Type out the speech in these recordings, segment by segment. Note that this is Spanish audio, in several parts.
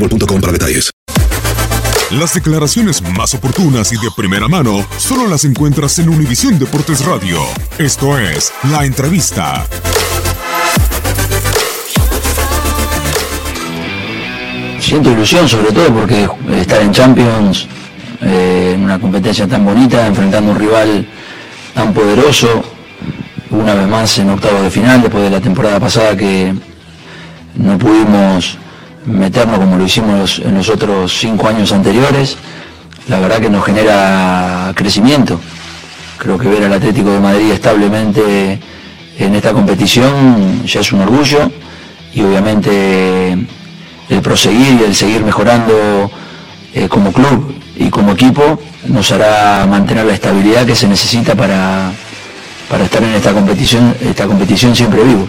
boostmobile.com para detalles. Las declaraciones más oportunas y de primera mano solo las encuentras en Univisión Deportes Radio. Esto es La Entrevista. Siento ilusión sobre todo porque estar en Champions, eh, en una competencia tan bonita, enfrentando a un rival tan poderoso, una vez más en octavos de final, después de la temporada pasada que no pudimos meternos como lo hicimos en los otros cinco años anteriores, la verdad que nos genera crecimiento. Creo que ver al Atlético de Madrid establemente en esta competición ya es un orgullo y obviamente el proseguir y el seguir mejorando eh, como club y como equipo nos hará mantener la estabilidad que se necesita para, para estar en esta competición, esta competición siempre vivo.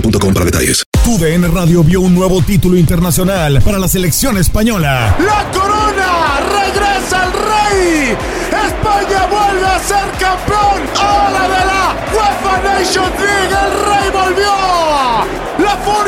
boostmobile.com para detalles. TUDN Radio vio un nuevo título internacional para la selección española. ¡La corona! ¡Regresa el rey! ¡España vuelve a ser campeón! ¡Ahora de la UEFA Nations League! ¡El rey volvió! ¡La furia!